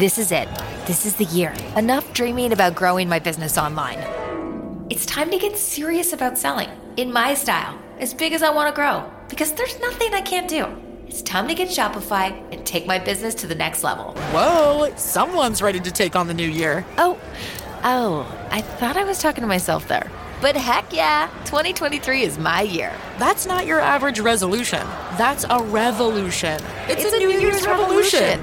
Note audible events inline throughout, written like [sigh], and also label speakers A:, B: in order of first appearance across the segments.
A: This is it. This is the year. Enough dreaming about growing my business online. It's time to get serious about selling in my style, as big as I want to grow, because there's nothing I can't do. It's time to get Shopify and take my business to the next level.
B: Whoa, someone's ready to take on the new year.
A: Oh, oh, I thought I was talking to myself there. But heck yeah, 2023 is my year.
B: That's not your average resolution. That's a revolution. It's,
A: It's
B: a, New, Year's, revolution.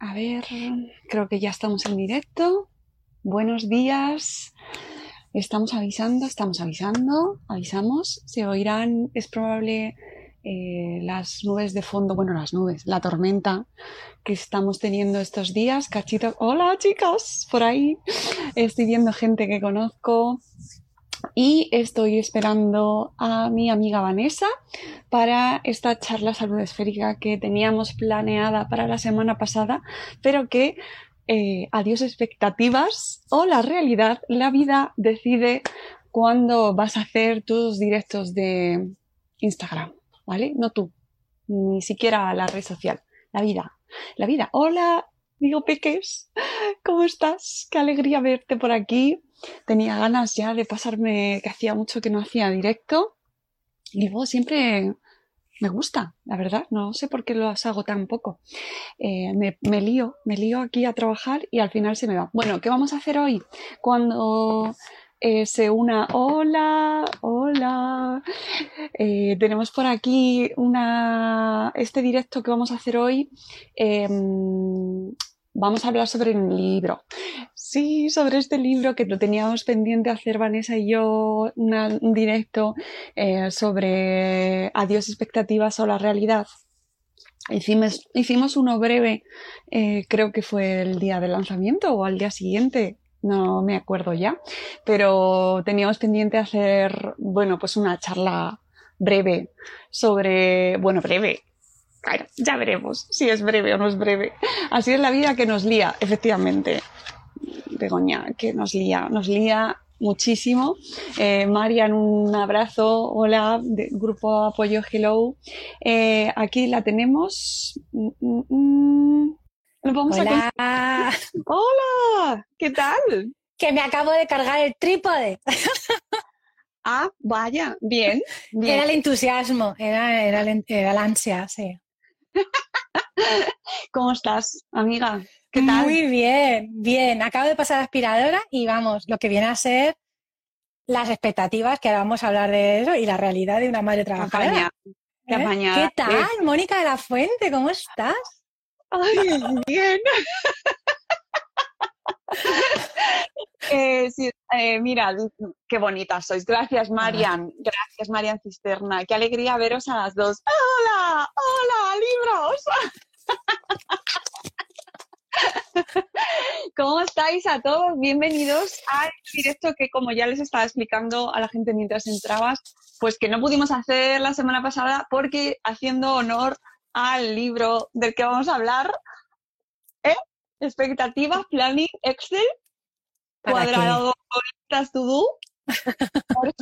C: A ver, creo que ya estamos en directo. Buenos días. Estamos avisando, estamos avisando, avisamos. Se oirán, es probable eh, las nubes de fondo, bueno, las nubes, la tormenta que estamos teniendo estos días. Cachito, hola chicas, por ahí. Estoy viendo gente que conozco y estoy esperando a mi amiga Vanessa para esta charla salud esférica que teníamos planeada para la semana pasada, pero que eh, adiós expectativas o la realidad, la vida decide cuándo vas a hacer tus directos de Instagram, ¿vale? No tú, ni siquiera la red social, la vida, la vida. Hola, digo Peques, ¿cómo estás? Qué alegría verte por aquí tenía ganas ya de pasarme, que hacía mucho que no hacía directo. Y luego siempre me gusta, la verdad. No sé por qué lo hago tan poco. Eh, me, me, lío, me lío aquí a trabajar y al final se me va. Bueno, ¿qué vamos a hacer hoy? Cuando eh, se una, hola, hola. Eh, tenemos por aquí una, este directo que vamos a hacer hoy. Vamos a hablar sobre un libro. Sí, sobre este libro que lo teníamos pendiente hacer Vanessa y yo un directo eh, sobre adiós expectativas o la realidad. Hicimos, hicimos uno breve, eh, creo que fue el día del lanzamiento o al día siguiente, no me acuerdo ya, pero teníamos pendiente hacer, bueno, pues una charla breve sobre, bueno, breve, Claro, ya veremos si es breve o no es breve. Así es la vida que nos lía, efectivamente. Begoña, que nos lía, nos lía muchísimo. Eh, Marian, un abrazo. Hola, de Grupo Apoyo Hello. Eh, aquí la tenemos. Mm, mm, mm. Vamos
D: Hola.
C: A... Hola, ¿qué tal?
D: Que me acabo de cargar el trípode.
C: Ah, vaya, bien. bien.
D: Era el entusiasmo, era, era, el, era la ansia, sí. [laughs]
C: ¿Cómo estás, amiga? ¿Qué tal?
D: Muy bien, bien. Acabo de pasar la aspiradora y vamos, lo que viene a ser las expectativas, que ahora vamos a hablar de eso, y la realidad de una madre trabajadora.
C: ¿Eh?
D: ¿Qué tal, Mónica de la Fuente? ¿Cómo estás?
C: Ay, bien. [laughs] [laughs] eh, eh, mira, qué bonitas sois. Gracias, Marian. Gracias, Marian Cisterna. Qué alegría veros a las dos. ¡Hola! ¡Hola, libros! [laughs] ¿Cómo estáis a todos? Bienvenidos al directo que, como ya les estaba explicando a la gente mientras entrabas, pues que no pudimos hacer la semana pasada porque haciendo honor al libro del que vamos a hablar. Expectativas, planning, Excel, cuadrado, listas to do, [laughs] por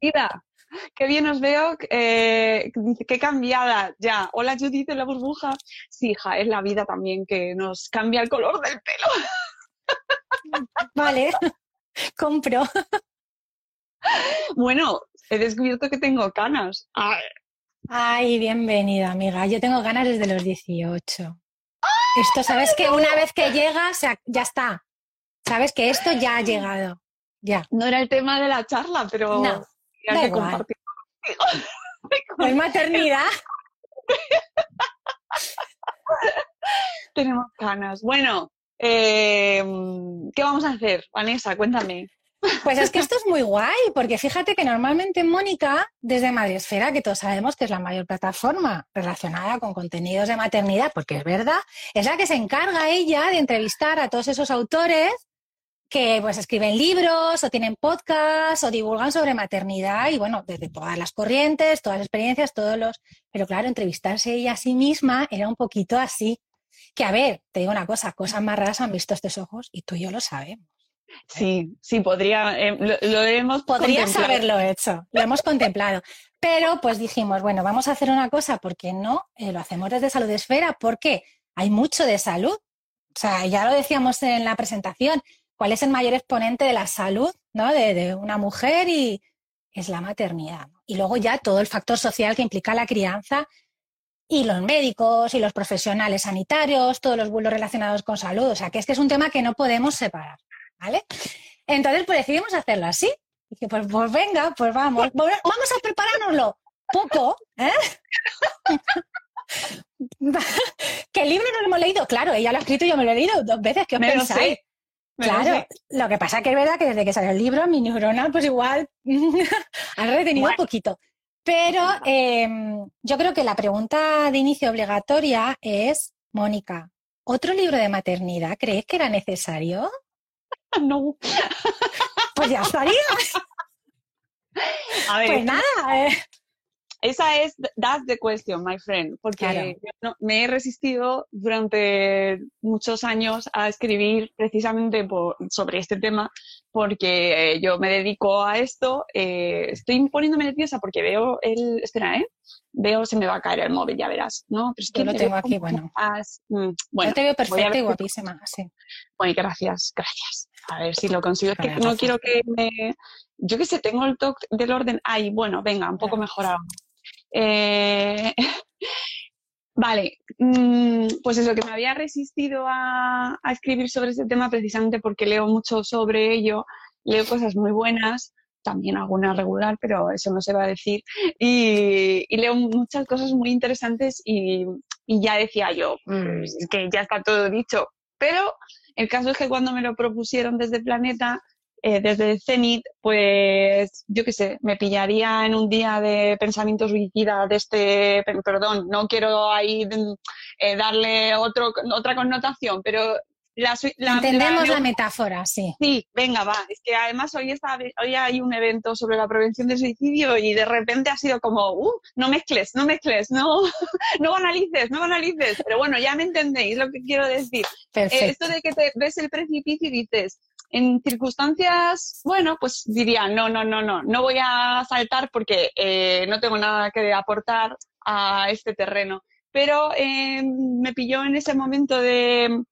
C: vida. Qué bien os veo, eh, qué cambiada ya. Hola Judith de la burbuja. Sí, hija, es la vida también que nos cambia el color del pelo. [laughs]
D: Vale, compro.
C: Bueno, he descubierto que tengo canas. Ay.
D: Ay, bienvenida, amiga. Yo tengo ganas desde los 18. Esto, ¿sabes que Una vez que llega, ya está. Sabes que esto ya ha llegado. Ya.
C: No era el tema de la charla, pero
D: no, que compartir ¿Es maternidad? [laughs]
C: Tenemos ganas. Bueno, eh, ¿qué vamos a hacer, Vanessa? Cuéntame.
D: Pues es que esto es muy guay, porque fíjate que normalmente Mónica, desde Madresfera, que todos sabemos que es la mayor plataforma relacionada con contenidos de maternidad, porque es verdad, es la que se encarga ella de entrevistar a todos esos autores que pues escriben libros o tienen podcasts o divulgan sobre maternidad y bueno, desde todas las corrientes, todas las experiencias, todos los... Pero claro, entrevistarse ella a sí misma era un poquito así. Que a ver, te digo una cosa, cosas más raras han visto estos ojos y tú y yo lo sabemos.
C: Sí, sí, podría, eh, lo, hemos
D: Podrías haberlo hecho, lo hemos contemplado. Pero pues dijimos, bueno, vamos a hacer una cosa, porque no? Eh, lo hacemos desde Salud Esfera, porque hay mucho de salud. O sea, ya lo decíamos en la presentación, ¿cuál es el mayor exponente de la salud ¿no? de, una mujer? Y es la maternidad. Y luego ya todo el factor social que implica la crianza y los médicos y los profesionales sanitarios, todos los bulos relacionados con salud. O sea, que es que es un tema que no podemos separar. ¿Vale? Entonces, pues decidimos hacerlo así. Y que, pues, pues venga, pues vamos, vamos a preparárnoslo poco, ¿eh? [laughs] que el libro no lo hemos leído, claro, ella lo ha escrito y yo me lo he leído dos veces, ¿qué os pensáis? claro, lo que pasa que es verdad que desde que salió el libro, mi neurona, pues igual [laughs] ha retenido un poquito. Pero em, yo creo que la pregunta de inicio obligatoria es, Mónica, ¿otro libro de maternidad crees que era necesario? [laughs]
C: no.
D: Pues ya estaría. A ver, pues nada. Eh.
C: Esa es, that's the question, my friend, porque me he resistido durante muchos años a escribir precisamente sobre este tema, porque eh, yo me dedico a esto, eh, estoy poniéndome nerviosa porque veo el, espera, ¿eh? Veo, se me va a caer el móvil, ya verás, ¿no?
D: Pero es que lo tengo aquí, bueno. Mm, bueno. Yo te veo perfecta y guapísima, sí.
C: Bueno, gracias, gracias. A ver si lo consigo. Es que no quiero que me... Yo que sé, tengo el toque del orden. Ay, bueno, venga, un poco mejorado. Eh, [laughs] vale, mm, pues eso, que me había resistido a, escribir sobre este tema precisamente porque leo mucho sobre ello, leo cosas muy buenas, también alguna regular, pero eso no se va a decir, y, leo muchas cosas muy interesantes y, ya decía yo, mm, es que ya está todo dicho, pero el caso es que cuando me lo propusieron desde Planeta, eh, desde Zenit, pues yo qué sé, me pillaría en un día de pensamientos suicida de este, perdón, no quiero ahí eh, darle otro, otra connotación, pero
D: la, Entendemos la, metáfora, sí.
C: Sí, venga, va. Es que además hoy, está, hoy hay un evento sobre la prevención del suicidio y de repente ha sido como, uh, no mezcles, no mezcles, no, [laughs] no banalices, no banalices. Pero bueno, ya me entendéis lo que quiero decir. Eh, esto de que te ves el precipicio y dices, en circunstancias, bueno, pues diría, no, no, no, no, no voy a saltar porque eh, no tengo nada que aportar a este terreno. Pero eh, me pilló en ese momento de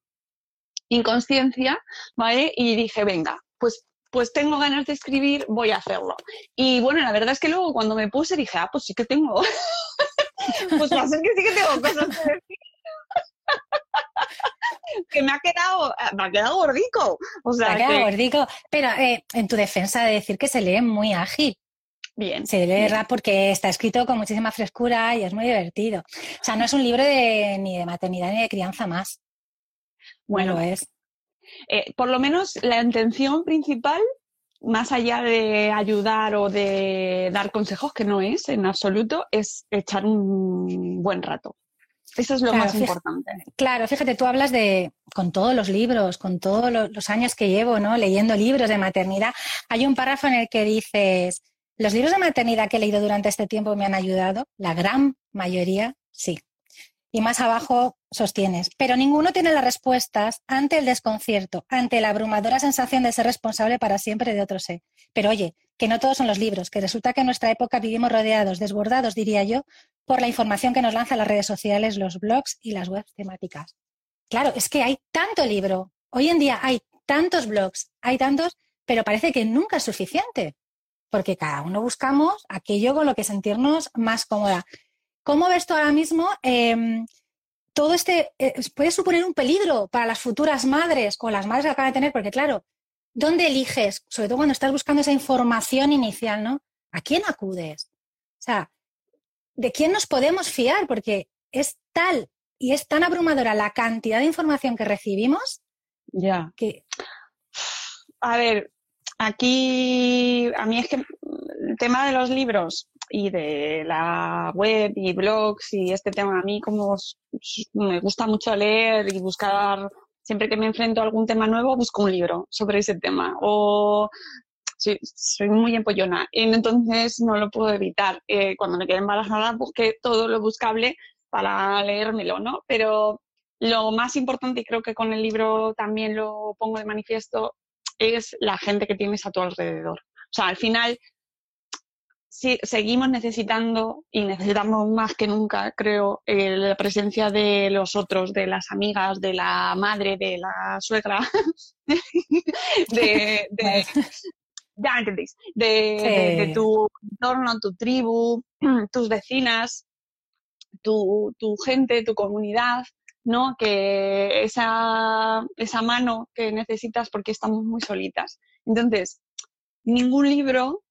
C: inconsciencia, ¿vale? Y dije, venga, pues, pues tengo ganas de escribir, voy a hacerlo. Y bueno, la verdad es que luego cuando me puse dije, ah, pues sí que tengo. [laughs] pues va a ser que sí que tengo cosas que decir. [laughs] que me ha quedado, me ha quedado gordico. O sea,
D: me ha quedado gordico. Pero eh, en tu defensa de decir que se lee muy ágil.
C: Bien.
D: Se lee rap porque está escrito con muchísima frescura y es muy divertido. O sea, no es un libro de, ni de maternidad ni de crianza más. Bueno, es.
C: Eh, por lo menos la intención principal, más allá de ayudar o de dar consejos, que no es en absoluto, es echar un buen rato. Eso es lo más importante.
D: Claro, fíjate, tú hablas de, con todos los libros, con todos los años que llevo, ¿no? Leyendo libros de maternidad, hay un párrafo en el que dices, los libros de maternidad que he leído durante este tiempo me han ayudado, la gran mayoría, sí. Y más abajo sostienes, pero ninguno tiene las respuestas ante el desconcierto, ante la abrumadora sensación de ser responsable para siempre de otro ser. Pero oye, que no todos son los libros, que resulta que en nuestra época vivimos rodeados, desbordados, diría yo, por la información que nos lanzan las redes sociales, los blogs y las webs temáticas. Claro, es que hay tanto libro. Hoy en día hay tantos blogs, hay tantos, pero parece que nunca es suficiente. porque cada uno buscamos aquello con lo que sentirnos más cómoda. ¿Cómo ves tú ahora mismo? Em, todo este eh, puede suponer un peligro para las futuras madres o las madres que acaban de tener, porque claro, ¿dónde eliges? Sobre todo cuando estás buscando esa información inicial, ¿no? ¿A quién acudes? O sea, ¿de quién nos podemos fiar? Porque es tal y es tan abrumadora la cantidad de información que recibimos.
C: Ya.
D: Que...
C: A ver, aquí a mí es que tema de los libros y de la web y blogs y este tema a mí como me gusta mucho leer y buscar siempre que me enfrento a algún tema nuevo busco un libro sobre ese tema o soy muy empollona. Entonces no lo puedo evitar. Eh, cuando me quedé embarazada busqué todo lo buscable para leérmelo no pero lo más importante y creo que con el libro también lo pongo de manifiesto es la gente que tienes a tu alrededor. O sea al final sí, seguimos necesitando y necesitamos más que nunca, creo, eh, la presencia de los otros, de las amigas, de la madre, de la suegra, [laughs] de, de ya entendéis, de, tu entorno, tu tribu, [clears throat] tus vecinas, tu, tu gente, tu comunidad, ¿no? Que esa, esa mano que necesitas porque estamos muy solitas. Entonces, ningún libro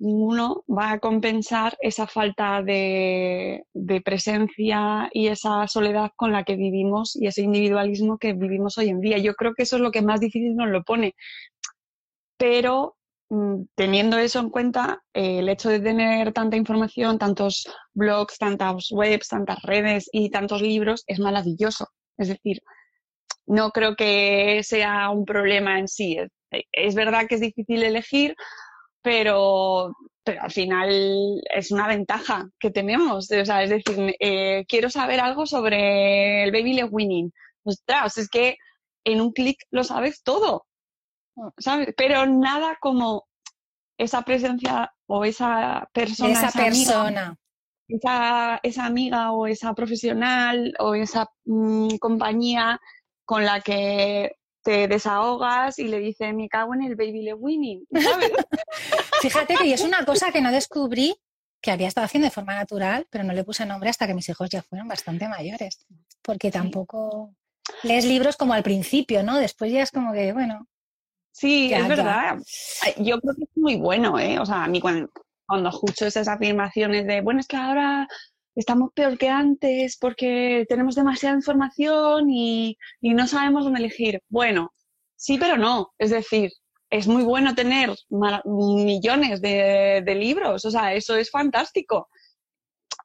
C: ninguno va a compensar esa falta de, presencia y esa soledad con la que vivimos y ese individualismo que vivimos hoy en día. Yo creo que eso es lo que más difícil nos lo pone. Pero mm, teniendo eso en cuenta, el hecho de tener tanta información, tantos blogs, tantas webs, tantas redes y tantos libros es maravilloso. Es decir, no creo que sea un problema en sí. Es verdad que es difícil elegir, pero, pero al final es una ventaja que tenemos. O sea, es decir, eh, quiero saber algo sobre el baby leg winning. Ostras, es que en un clic lo sabes todo, ¿sabes? Pero nada como esa presencia o esa persona.
D: Esa, persona.
C: esa, esa, amiga o esa profesional o esa mm, compañía con la que te desahogas y le dice, me cago en el baby le winning, ¿sabes? [laughs]
D: Fíjate que es una cosa que no descubrí que había estado haciendo de forma natural, pero no le puse nombre hasta que mis hijos ya fueron bastante mayores, porque tampoco lees libros como al principio, ¿no? Después ya es como que, bueno.
C: Sí, es verdad. Yo creo que es muy bueno, ¿eh? O sea, a mí cuando, cuando escucho esas afirmaciones de, bueno, es que ahora estamos peor que antes porque tenemos demasiada información y, no sabemos dónde elegir. Bueno, sí, pero no. Es decir, es muy bueno tener millones de, libros, o sea, eso es fantástico.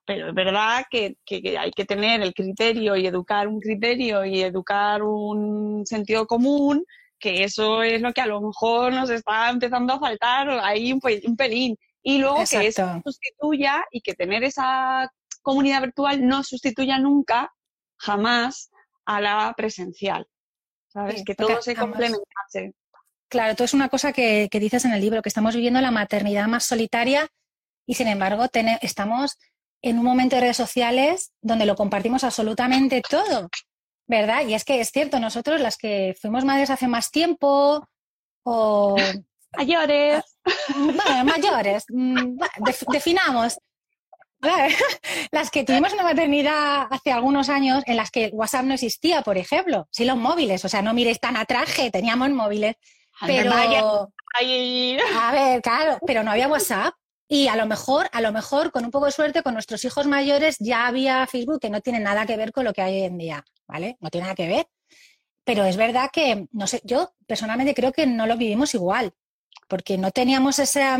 C: Pero es verdad que, hay que tener el criterio y educar un criterio y educar un sentido común, que eso es lo que a lo mejor nos está empezando a faltar ahí un, un pelín. Y luego que eso sustituya y que tener esa comunidad virtual no sustituya nunca, jamás, a la presencial. ¿Sabes? que todo se complementase.
D: Claro, todo es una cosa que, dices en el libro, que estamos viviendo la maternidad más solitaria y sin embargo estamos en un momento de redes sociales donde lo compartimos absolutamente todo, ¿verdad? Y es que es cierto, nosotros las que fuimos madres hace más tiempo o... [laughs]
C: Mayores.
D: Bueno, mayores. Mm, definamos. [laughs] las que tuvimos una maternidad hace algunos años en las que WhatsApp no existía, por ejemplo, sí los móviles, o sea, no mires tan atrás que teníamos móviles, pero a ver, claro, pero no había WhatsApp y a lo mejor, a lo mejor con un poco de suerte con nuestros hijos mayores ya había Facebook que no tiene nada que ver con lo que hay hoy en día, ¿vale? No tiene nada que ver. Pero es verdad que no sé, yo personalmente creo que no lo vivimos igual, porque no teníamos esa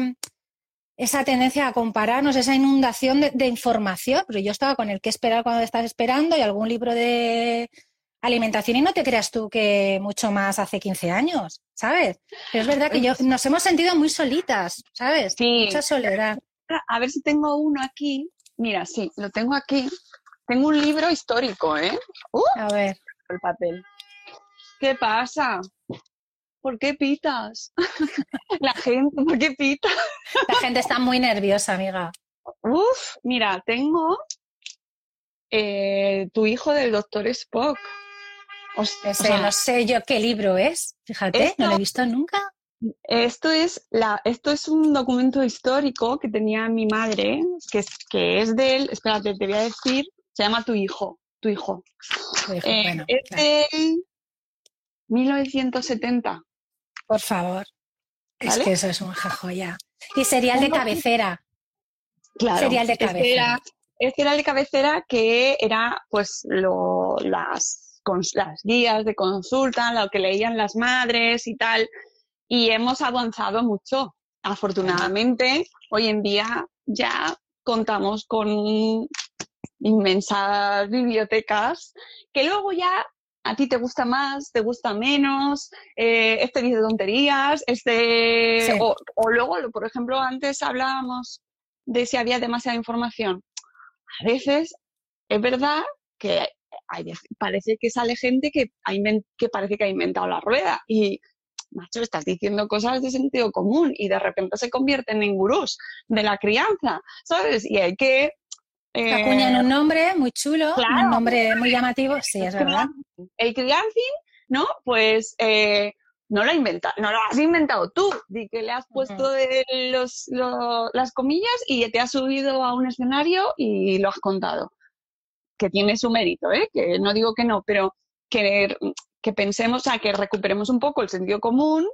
D: esa tendencia a compararnos, esa inundación de, información, pero yo estaba con el que esperar cuando estás esperando y algún libro de alimentación y no te creas tú que mucho más hace 15 años, ¿sabes? Pero es verdad que yo, nos hemos sentido muy solitas, ¿sabes?
C: Sí.
D: Mucha soledad.
C: A ver si tengo uno aquí. Mira, sí, lo tengo aquí. Tengo un libro histórico, ¿eh?
D: Uh, a ver.
C: El papel. ¿Qué pasa? ¿Por qué pitas? [laughs] la gente, [laughs] ¿por qué pita?
D: la gente está muy nerviosa, amiga.
C: Uf, mira, tengo eh, tu hijo del doctor Spock.
D: no sé yo qué libro es, fíjate, no lo he visto nunca.
C: Esto es, la, esto es un documento histórico que tenía mi madre, que es, que es del, espérate, te voy a decir, se llama Tu hijo, Tu hijo.
D: Dijo,
C: Eh,
D: bueno,
C: es
D: claro.
C: del 1970.
D: Por favor. Es que eso es una joya. Y serial de cabecera.
C: Claro.
D: Serial de cabecera.
C: era, era el de cabecera que era pues lo, las, las guías de consulta, lo que leían las madres y tal. Y hemos avanzado mucho. Afortunadamente, hoy en día ya contamos con inmensas bibliotecas que luego ya a ti te gusta más, te gusta menos, eh, este dice tonterías, este...
D: Sí.
C: O, o luego, por ejemplo, antes hablábamos de si había demasiada información. A veces es verdad que hay, parece que sale gente que, ha que parece que ha inventado la rueda y, macho, estás diciendo cosas de sentido común y de repente se convierten en gurús de la crianza, ¿sabes? Y hay que... Eh,
D: acuñan un nombre muy chulo,
C: claro.
D: un nombre muy llamativo. Sí, es verdad.
C: el criancing, ¿no? Pues eh, no lo, inventa- no lo has inventado tú, di que le has puesto de los, lo- las comillas y te has subido a un escenario y lo has contado. Que tiene su mérito, ¿eh? Que no digo que no, pero que, que pensemos, sea, que recuperemos un poco el sentido común,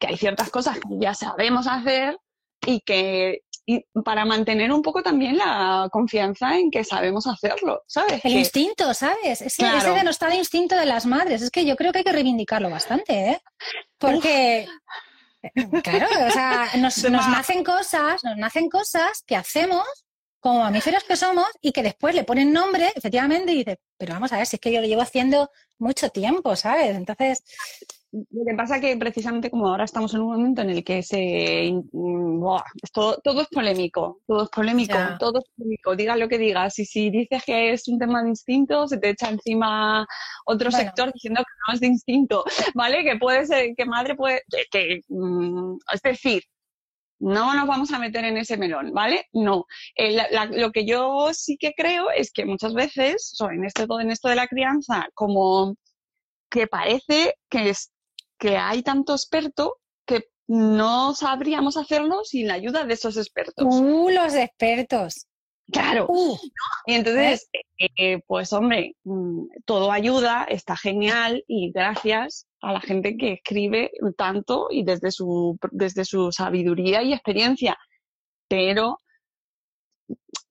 C: que hay ciertas cosas que ya sabemos hacer y que y para mantener un poco también la confianza en que sabemos hacerlo, ¿sabes?
D: El
C: Que-
D: instinto, ¿sabes? Ese,
C: Claro.
D: ese denostado instinto de las madres. Es que yo creo que hay que reivindicarlo bastante, ¿eh? Porque, claro, o sea, nos,
C: De
D: nos nacen cosas, nos nacen cosas que hacemos como mamíferos que somos y que después le ponen nombre, efectivamente, y dices, pero vamos a ver, si es que yo lo llevo haciendo mucho tiempo, ¿sabes? Entonces,
C: Lo que pasa que precisamente como ahora estamos en un momento en el que se mm, buah, es todo, todo es polémico, todo es polémico, todo es polémico, diga lo que digas. Y si dices que es un tema de instinto, se te echa encima otro
D: Bueno.
C: sector diciendo que no es de instinto, [laughs] ¿vale? Que puede ser, que madre puede, que, que, mm, es decir, no nos vamos a meter en ese melón, ¿vale? No. Eh, la- la- lo que yo sí que creo es que muchas veces, en esto, en esto de la crianza, como que parece que, es, que hay tanto experto que no sabríamos hacerlo sin la ayuda de esos expertos.
D: uh, los expertos.
C: Claro.
D: Uh,
C: Y entonces, eh, pues hombre, mm, todo ayuda, está genial y gracias a la gente que escribe tanto y desde su, desde su sabiduría y experiencia. Pero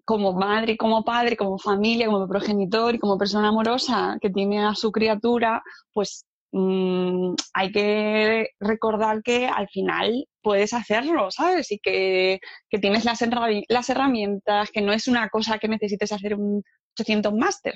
C: como madre, como padre, como familia, como progenitor y como persona amorosa que tiene a su criatura, pues mm, hay que recordar que al final puedes hacerlo, ¿sabes? Y que, que tienes las, herrami- las herramientas, que no es una cosa que necesites hacer un 800 máster.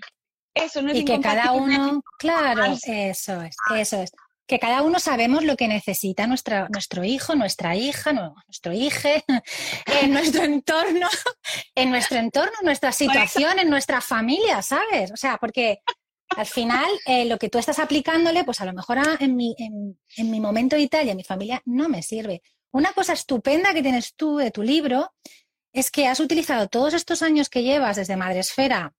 C: Eso no es
D: y que cada uno, claro, eso es, eso es. Que cada uno sabemos lo que necesita nuestra, nuestro hijo, nuestra hija, no, nuestro hijo, [laughs] en nuestro entorno, [laughs] en nuestro entorno, en nuestra situación, en nuestra familia, ¿sabes? O sea, porque al final eh, lo que tú estás aplicándole, pues a lo mejor en, mi, en, en mi momento vital y en mi familia no me sirve. Una cosa estupenda que tienes tú de tu libro es que has utilizado todos estos años que llevas desde Madresfera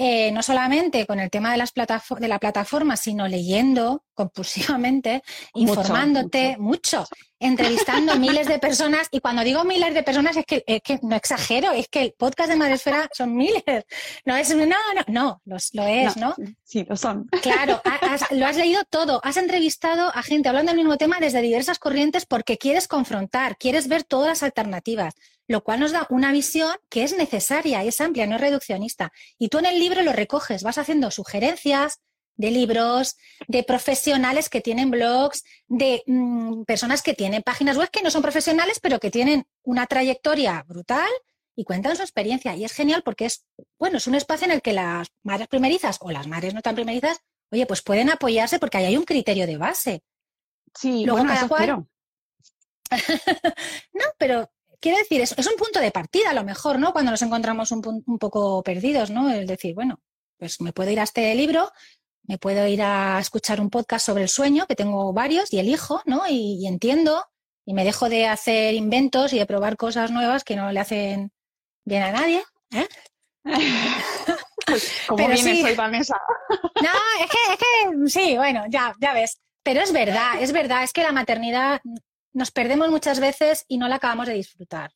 D: eh, no solamente con el tema de, las de la plataforma, sino leyendo compulsivamente,
C: Mucho,
D: informándote mucho, entrevistando [laughs] miles de personas. Y cuando digo miles de personas es que, es que no exagero, es que el podcast de Madresfera son miles. No es, no, no, no, los- lo es, ¿no?
C: Sí, lo son.
D: Claro, [laughs] has- lo has leído todo, has entrevistado a gente hablando del mismo tema desde diversas corrientes porque quieres confrontar, quieres ver todas las alternativas, lo cual nos da una visión que es necesaria y es amplia, no es reduccionista. Y tú en el libro lo recoges, vas haciendo sugerencias de libros, de profesionales que tienen blogs, de mm, personas que tienen páginas web que no son profesionales, pero que tienen una trayectoria brutal y cuentan su experiencia. Y es genial porque es, bueno, es un espacio en el que las madres primerizas o las madres no tan primerizas, oye, pues pueden apoyarse porque ahí hay un criterio de base.
C: Sí,
D: Luego
C: bueno,
D: cada
C: eso
D: cual-
C: espero. [laughs]
D: No, pero quiero decir, es, es un punto de partida a lo mejor, ¿no? Cuando nos encontramos un, un poco perdidos, ¿no? El decir, bueno, pues me puedo ir a este libro, me puedo ir a escuchar un podcast sobre el sueño, que tengo varios, y elijo, ¿no? Y, y entiendo, y me dejo de hacer inventos y de probar cosas nuevas que no le hacen bien a nadie. ¿eh? [laughs]
C: ¿Cómo
D: Pero
C: vienes
D: sí.
C: hoy, Vanessa? [laughs]
D: No, es que, es que sí, bueno, ya, ya ves. Pero es verdad, es verdad, es que la maternidad nos perdemos muchas veces y no la acabamos de disfrutar,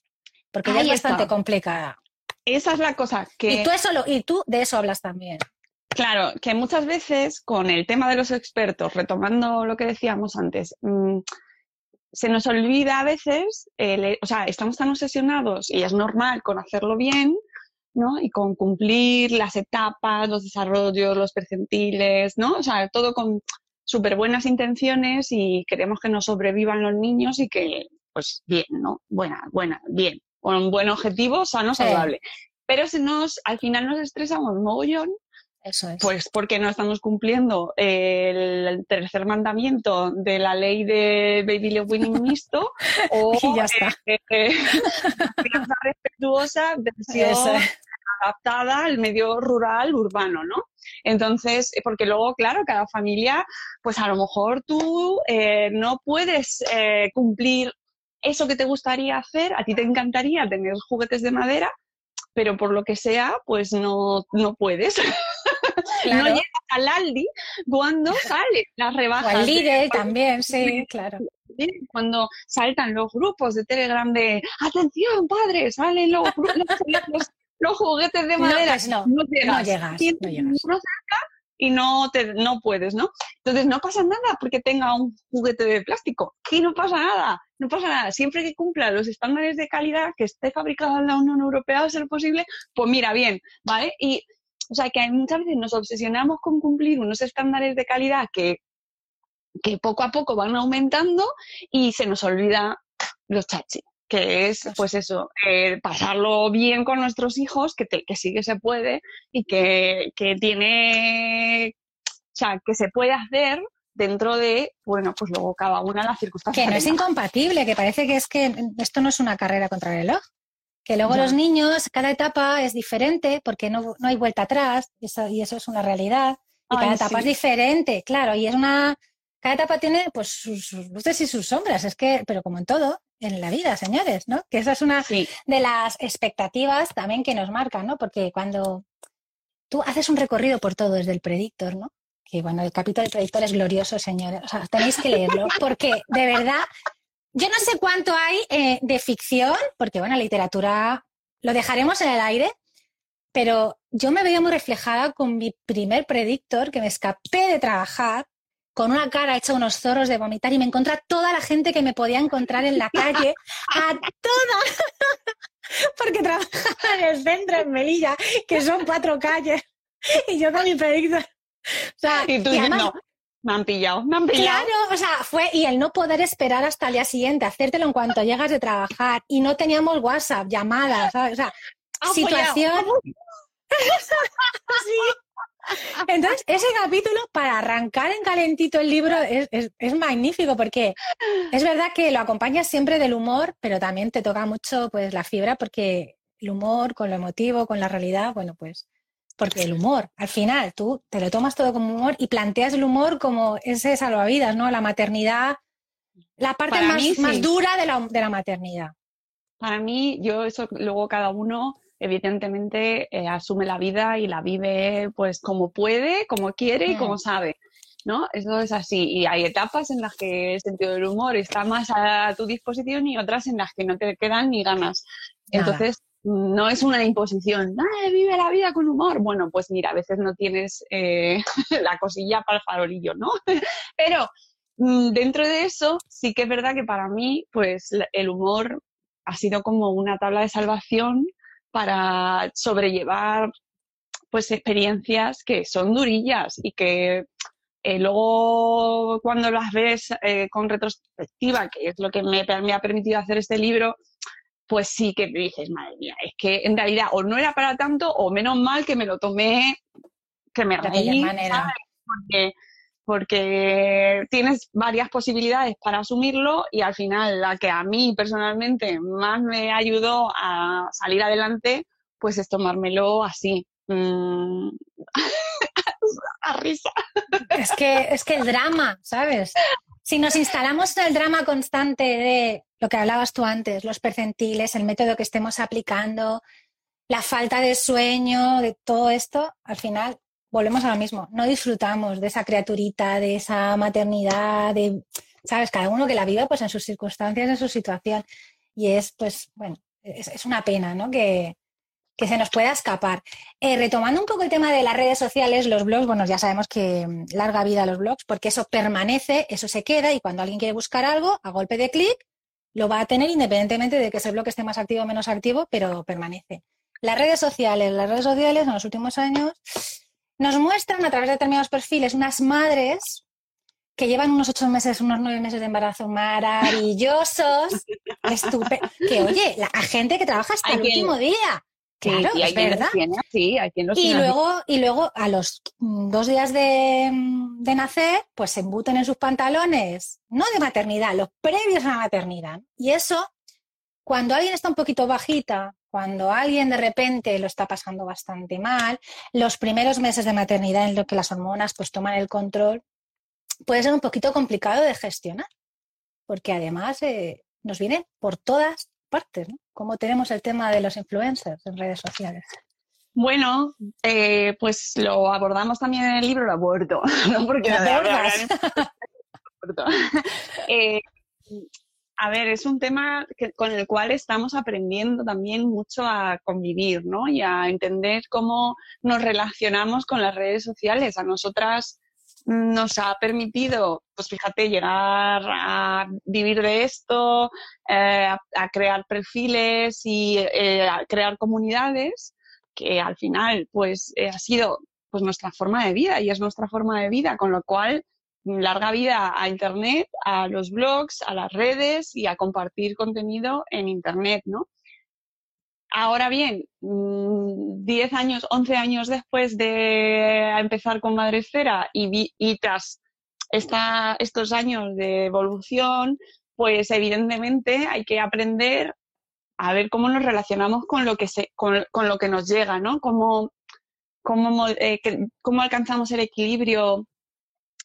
D: porque ya es bastante
C: está.
D: complicada.
C: Esa es la cosa que...
D: Y tú, eso lo- y tú de eso hablas también.
C: Claro, que muchas veces con el tema de los expertos, retomando lo que decíamos antes, mm, se nos olvida a veces, el- o sea, estamos tan obsesionados y es normal con hacerlo bien, ¿no? Y con cumplir las etapas, los desarrollos, los percentiles, ¿no? O sea, todo con súper buenas intenciones y queremos que nos sobrevivan los niños y que, pues bien, ¿no? Buena, buena, bien, con un buen objetivo, sano,
D: Sí.
C: saludable. Pero se nos, al final nos estresamos mogollón
D: Eso es.
C: pues porque no estamos cumpliendo el tercer mandamiento de la ley de baby led weaning [laughs] mixto o
D: Y ya está.
C: eh, eh, crianza respetuosa versión
D: Eso
C: adaptada al medio rural urbano, ¿no? Entonces, eh, porque luego, claro, cada familia, pues a lo mejor tú eh, no puedes eh, cumplir eso que te gustaría hacer, a ti te encantaría tener juguetes de madera, pero por lo que sea, pues no, no puedes. [laughs]
D: Claro.
C: No llegas al Aldi cuando [laughs] salen las
D: O
C: rebajas.
D: al también, sí, claro.
C: Cuando saltan los grupos de Telegram de atención, padre, salen los, los, los- los juguetes de
D: No,
C: madera.
D: pues no,
C: llegas.
D: no llegas, no llegas.
C: uno cerca y no, te, no puedes, ¿no? Entonces no pasa nada porque tenga un juguete de plástico. Que no pasa nada, no pasa nada. Siempre que cumpla los estándares de calidad, que esté fabricado en la Unión Europea a ser posible, pues mira, bien, ¿vale? Y, o sea, que hay muchas veces nos obsesionamos con cumplir unos estándares de calidad que, que poco a poco van aumentando y se nos olvida los chachis que es, pues eso, eh, pasarlo bien con nuestros hijos, que, te- que sí que se puede y que, que tiene, o sea, que se puede hacer dentro de, bueno, pues luego cada una las circunstancias.
D: Que no es incompatible, que parece que es que esto no es una carrera contra el reloj. Que luego los niños, cada etapa es diferente porque no, no hay vuelta atrás eso- y eso es una realidad. Y
C: Ay,
D: cada etapa
C: sí.
D: es diferente, claro, y es una... Cada etapa tiene pues sus, sus luces y sus sombras, es que, pero como en todo, en la vida, señores, ¿no? Que esa es una
C: Sí,
D: de las expectativas también que nos marcan, ¿no? Porque cuando tú haces un recorrido por todo desde el predictor, ¿no? Que bueno, el capítulo del predictor es glorioso, señores. O sea, tenéis que leerlo, porque de verdad, yo no sé cuánto hay eh, de ficción, porque bueno, literatura lo dejaremos en el aire, pero yo me veía muy reflejada con mi primer predictor, que me escapé de trabajar con una cara hecha unos zorros de vomitar y me encontré a toda la gente que me podía encontrar en la [laughs] calle, a toda, [laughs] porque trabajaba en el centro, en Melilla, que son cuatro calles, y yo con mi predictor. O sea,
C: y tú
D: y además-
C: no, me han pillado, me han pillado.
D: Claro, o sea, fue y el no poder esperar hasta el día siguiente, hacértelo en cuanto llegas de trabajar y no teníamos WhatsApp, llamadas, ¿sabes? O sea,
C: Apoyado.
D: situación. [laughs] Sí. Entonces, ese capítulo para arrancar en calentito el libro es, es- es magnífico porque es verdad que lo acompañas siempre del humor, pero también te toca mucho pues la fibra porque el humor con lo emotivo, con la realidad, bueno, pues porque el humor, al final, tú te lo tomas todo como humor y planteas el humor como ese salvavidas, ¿no? La maternidad, la parte más,
C: sí.
D: más dura de la, de la maternidad.
C: Para mí, yo eso luego cada uno evidentemente eh, asume la vida y la vive pues como puede, como quiere y
D: Mm.
C: como sabe, ¿no? Eso es así. Y hay etapas en las que el sentido del humor está más a tu disposición y otras en las que no te quedan ni ganas.
D: Nada.
C: Entonces, no es una imposición, ¡Ah, vive la vida con humor. Bueno, pues mira, a veces no tienes eh, [laughs] la cosilla para el farolillo, ¿no? [laughs] Pero mm, dentro de eso, sí que es verdad que para mí, pues el humor ha sido como una tabla de salvación para sobrellevar pues experiencias que son durillas y que eh, luego cuando las ves eh, con retrospectiva, que es lo que me, me ha permitido hacer este libro, pues sí que dices, madre mía, es que en realidad o no era para tanto o menos mal que me lo tomé, que me
D: De
C: reí,
D: manera.
C: ¿sabes? Porque, porque tienes varias posibilidades para asumirlo y al final la que a mí personalmente más me ayudó a salir adelante, pues es tomármelo así. mm, [laughs] a risa.
D: Es que, es que el drama, ¿sabes? Si nos instalamos en el drama constante de lo que hablabas tú antes, los percentiles, el método que estemos aplicando, la falta de sueño, de todo esto, al final volvemos a lo mismo, no disfrutamos de esa criaturita, de esa maternidad, de, ¿sabes? Cada uno que la viva pues en sus circunstancias, en su situación. Y es, pues, bueno, es, una pena, ¿no? Que, que se nos pueda escapar. Eh, retomando un poco el tema de las redes sociales, los blogs, bueno, ya sabemos que mm, larga vida los blogs, porque eso permanece, eso se queda y cuando alguien quiere buscar algo, a golpe de clic, lo va a tener independientemente de que ese blog esté más activo o menos activo, pero permanece. Las redes sociales, las redes sociales en los últimos años nos muestran a través de determinados perfiles unas madres que llevan unos ocho meses, unos nueve meses de embarazo maravillosos, [laughs] estupendos, que oye, la gente que trabaja hasta el último día. Claro,
C: sí,
D: es verdad.
C: sí, los
D: y luego, y luego a los dos días de, de, nacer, pues se embuten en sus pantalones, no de maternidad, los previos a la maternidad. Y eso, cuando alguien está un poquito bajita, cuando alguien de repente lo está pasando bastante mal, los primeros meses de maternidad en lo que las hormonas pues toman el control, puede ser un poquito complicado de gestionar, porque además eh, nos viene por todas partes, ¿no? Como tenemos el tema de los influencers en redes sociales.
C: Bueno, eh, pues lo abordamos también en el libro, lo abordo, [laughs] ¿no? Porque [laughs] eh, a ver, es un tema con el cual estamos aprendiendo también mucho a convivir, ¿no? Y a entender cómo nos relacionamos con las redes sociales. A nosotras nos ha permitido, pues fíjate, llegar a vivir de esto, eh, a, crear perfiles y eh, a crear comunidades, que al final, pues eh, ha sido pues nuestra forma de vida y es nuestra forma de vida, con lo cual larga vida a Internet, a los blogs, a las redes y a compartir contenido en Internet, ¿no? Ahora bien, 10 mm, años, 11 años después de empezar con Madresfera y, y tras estos años de evolución, pues evidentemente hay que aprender a ver cómo nos relacionamos con lo que, con, lo que nos llega, ¿no? Cómo, cómo, eh, cómo alcanzamos el equilibrio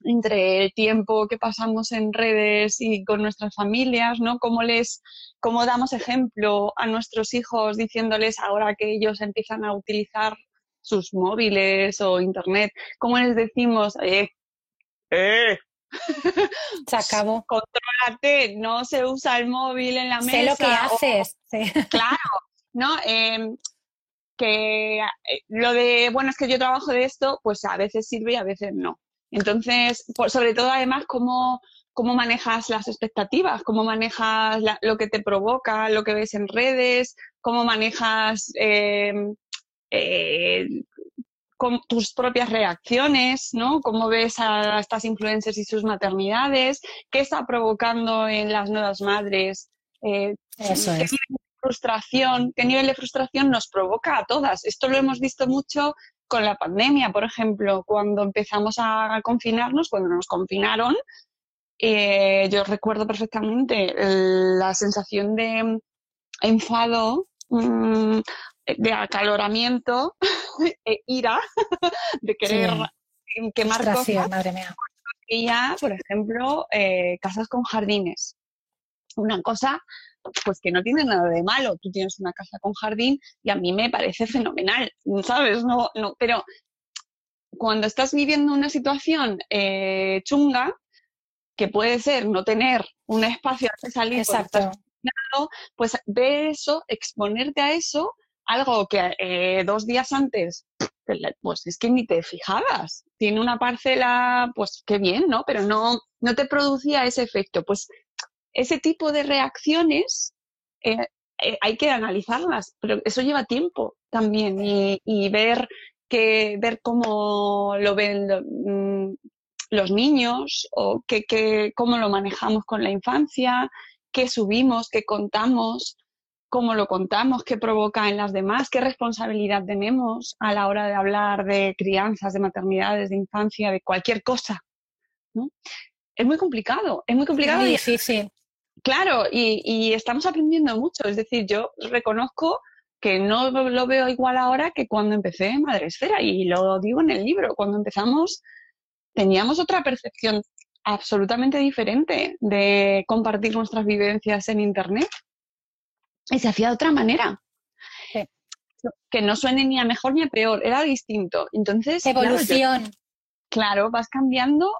C: entre el tiempo que pasamos en redes y con nuestras familias, ¿no? Cómo les, cómo damos ejemplo a nuestros hijos diciéndoles ahora que ellos empiezan a utilizar sus móviles o internet, cómo les decimos, eh, eh.
D: Se acabó.
C: Contrólate, no se usa el móvil en la mesa.
D: Sé lo que haces. [laughs]
C: Claro, ¿no? Em, que eh, lo de, bueno, es que yo trabajo de esto, pues a veces sirve y a veces no. Entonces, sobre todo además, cómo, cómo manejas las expectativas, cómo manejas lo que te provoca, lo que ves en redes, cómo manejas eh, eh, con tus propias reacciones, ¿no? Cómo ves a estas influencers y sus maternidades, qué está provocando en las nuevas madres,
D: eh, Eso
C: qué
D: es.
C: nivel de frustración, qué nivel de frustración nos provoca a todas. Esto lo hemos visto mucho con la pandemia, por ejemplo, cuando empezamos a confinarnos, cuando nos confinaron, eh, yo recuerdo perfectamente la sensación de enfado, mm, de acaloramiento, [laughs] e ira, [laughs] de querer quemar cosas.
D: Madre mía.
C: Y ya, por ejemplo, eh, casas con jardines. Una cosa pues que no tiene nada de malo. Tú tienes una casa con jardín y a mí me parece fenomenal, ¿sabes? No, no, pero cuando estás viviendo una situación eh, chunga, que puede ser no tener un espacio al que salir,
D: Exacto.
C: pues ve eso, exponerte a eso, algo que eh, dos días antes, pues es que ni te fijabas. Tiene una parcela, pues qué bien, ¿no? Pero no, no te producía ese efecto. Pues ese tipo de reacciones eh, eh, hay que analizarlas, pero eso lleva tiempo también y, ver que ver cómo lo ven mm, los niños o que, cómo lo manejamos con la infancia, qué subimos, qué contamos, cómo lo contamos, qué provoca en las demás, qué responsabilidad tenemos a la hora de hablar de crianzas, de maternidades, de infancia, de cualquier cosa. Es muy complicado, es muy complicado.
D: Es muy difícil.
C: Claro, y, estamos aprendiendo mucho. Es decir, yo reconozco que no lo veo igual ahora que cuando empecé en Madre Esfera, y lo digo en el libro. Cuando empezamos teníamos otra percepción absolutamente diferente de compartir nuestras vivencias en Internet y se hacía de otra manera. que no suene ni a mejor ni a peor, era distinto. Entonces,
D: evolución.
C: Claro, vas cambiando,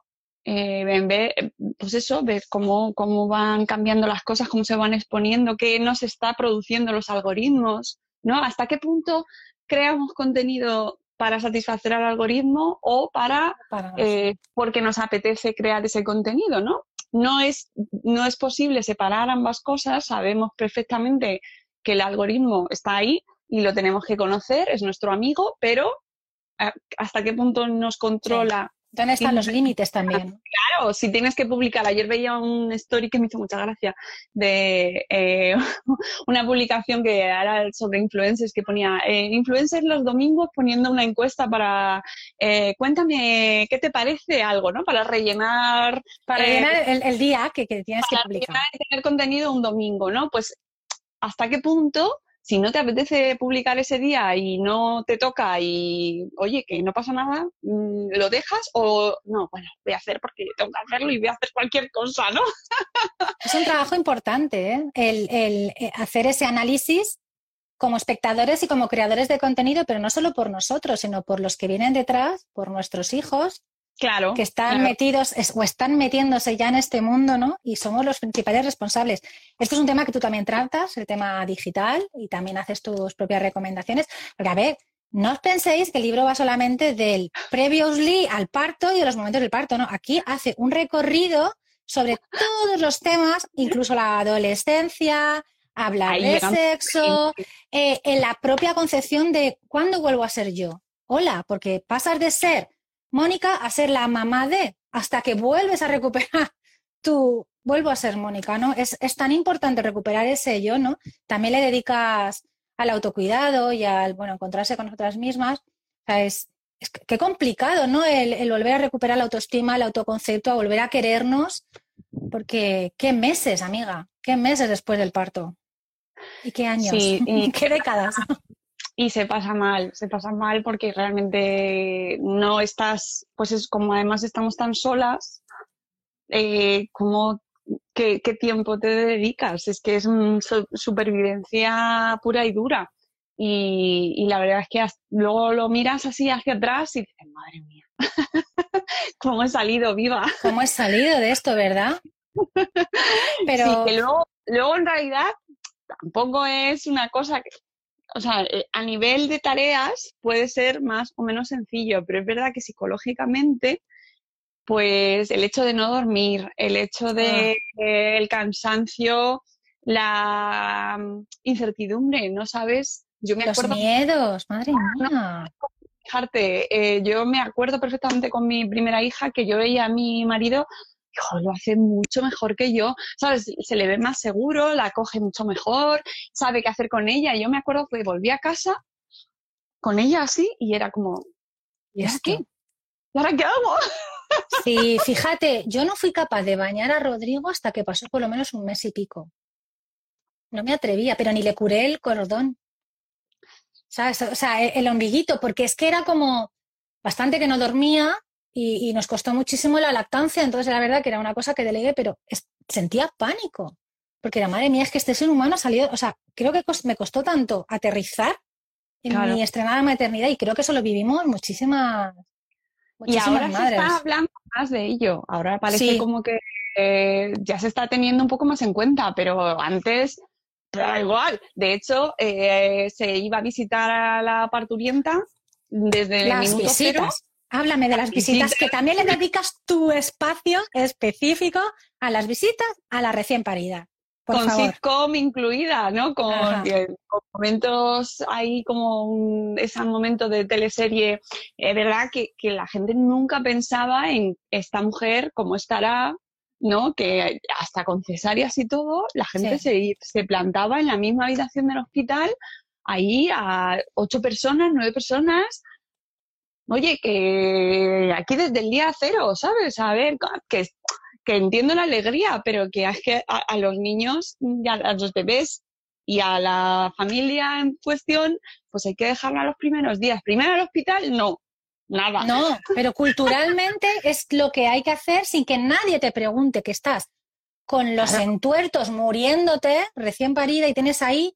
C: eh, pues eso, ver cómo, cómo van cambiando las cosas, cómo se van exponiendo, qué nos está produciendo los algoritmos, ¿no? ¿Hasta qué punto creamos contenido para satisfacer al algoritmo o para, eh, porque nos apetece crear ese contenido, ¿no? No es, no es posible separar ambas cosas, sabemos perfectamente que el algoritmo está ahí y lo tenemos que conocer, es nuestro amigo, pero eh, hasta qué punto nos controla
D: ¿Dónde están los límites también? [laughs]
C: Claro, si tienes que publicar. Ayer veía un story que me hizo mucha gracia de eh, [laughs] una publicación que era sobre influencers que ponía eh, influencers los domingos poniendo una encuesta para eh, cuéntame qué te parece algo, ¿no? Para rellenar.
D: Para rellenar el, día que, que tienes que publicar. Para
C: tener contenido un domingo, ¿no? Pues hasta qué punto si no te apetece publicar ese día y no te toca y, oye, que no pasa nada, mm, ¿lo dejas o no? Bueno, voy a hacer porque tengo que hacerlo y voy a hacer cualquier cosa, ¿no? [laughs]
D: Es un trabajo importante, ¿eh? el, el eh, hacer ese análisis como espectadores y como creadores de contenido, pero no solo por nosotros, sino por los que vienen detrás, por nuestros hijos,
C: Claro.
D: Que están metidos o están metiéndose ya en este mundo, ¿no? Y somos los principales responsables. Esto es un tema que tú también tratas, el tema digital, y también haces tus propias recomendaciones. Porque, a ver, no os penséis que el libro va solamente del previously al parto y de los momentos del parto, ¿no? Aquí hace un recorrido sobre todos los temas, incluso la adolescencia, hablar de sexo, eh, en la propia concepción de cuándo vuelvo a ser yo. Hola, porque pasas de ser Mónica a ser la mamá de, hasta que vuelves a recuperar [laughs] tu, vuelvo a ser Mónica, ¿no? Es, tan importante recuperar ese yo, ¿no? También le dedicas al autocuidado y al, bueno, encontrarse con nosotras mismas. O sea, es, qué complicado, ¿no? El, volver a recuperar la autoestima, el autoconcepto, a volver a querernos, porque qué meses, amiga, qué meses después del parto. ¿Y qué años? y [laughs] qué décadas
C: y se pasa mal, se pasa mal porque realmente no estás, pues es como además estamos tan solas, eh, como ¿qué, tiempo te dedicas? Es que es una supervivencia pura y dura. Y, la verdad es que luego lo miras así hacia atrás y dices, madre mía, [laughs] ¿cómo he salido viva?
D: ¿Cómo he salido de esto, verdad? [laughs]
C: Pero... Sí, que luego, luego en realidad tampoco es una cosa que, o sea, eh, a nivel de tareas puede ser más o menos sencillo, pero es verdad que psicológicamente, pues el hecho de no dormir, el hecho de ah. el cansancio, la mm, incertidumbre, no sabes.
D: Yo me Los miedos, madre mía.
C: fijarte, eh, yo me acuerdo perfectamente con mi primera hija que yo veía a mi marido lo hace mucho mejor que yo, ¿sabes? Se le ve más seguro, la coge mucho mejor, sabe qué hacer con ella. yo me acuerdo que volví a casa con ella así y era como, ¿y es qué? ¿Y ahora qué hago?
D: Sí, fíjate, yo no fui capaz de bañar a Rodrigo hasta que pasó por lo menos un mes y pico. No me atrevía, pero ni le curé el cordón. ¿Sabes? O sea, el ombliguito, porque es que era como bastante que no dormía y, nos costó muchísimo la lactancia, entonces la verdad que era una cosa que delegué, pero sentía pánico, porque la madre mía es que este ser humano ha salido, o sea, creo que me costó tanto aterrizar en mi estrenada maternidad y creo que eso lo vivimos muchísimas,
C: muchísimas y ahora se está hablando más de ello, ahora parece como que eh, ya se está teniendo un poco más en cuenta, pero antes da igual. De hecho, eh, se iba a visitar a la parturienta desde el minuto cero
D: Háblame de las [laughs] visitas, que también le dedicas tu espacio específico a las visitas a la recién parida.
C: con sitcom incluida, ¿no? Con, momentos ahí como ese momento de teleserie. Es verdad que, la gente nunca pensaba en esta mujer, cómo estará, ¿no? Que hasta con cesáreas y todo, la gente se, se plantaba en la misma habitación del hospital, ahí a ocho personas, nueve personas, oye, que aquí desde el día cero, ¿sabes? A ver, que, que entiendo la alegría, pero que es que a, los niños, a, los bebés y a la familia en cuestión, pues hay que dejarla los primeros días. Primero al hospital, no, nada.
D: No, pero culturalmente es lo que hay que hacer sin que nadie te pregunte que estás con los entuertos muriéndote, recién parida, y tienes ahí